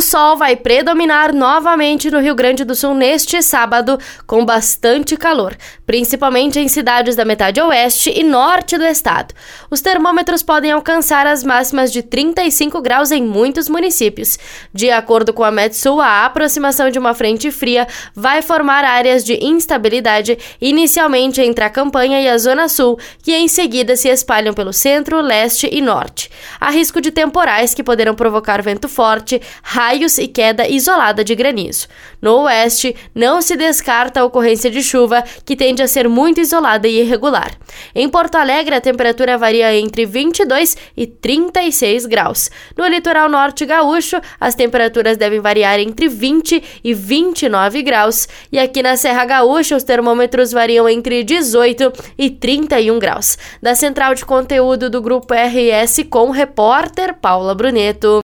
O sol vai predominar novamente no Rio Grande do Sul neste sábado, com bastante calor, principalmente em cidades da metade oeste e norte do estado. Os termômetros podem alcançar as máximas de 35 graus em muitos municípios. De acordo com a Metsul, a aproximação de uma frente fria vai formar áreas de instabilidade, inicialmente entre a campanha e a zona sul, que em seguida se espalham pelo centro, leste e norte. Há risco de temporais que poderão provocar vento forte, raios e queda isolada de granizo. No oeste, não se descarta a ocorrência de chuva, que tende a ser muito isolada e irregular. Em Porto Alegre, a temperatura varia entre 22 e 36 graus. No litoral norte gaúcho, as temperaturas devem variar entre 20 e 29 graus. E aqui na Serra Gaúcha, os termômetros variam entre 18 e 31 graus. Da central de conteúdo do Grupo RS com repórter Paula Bruneto.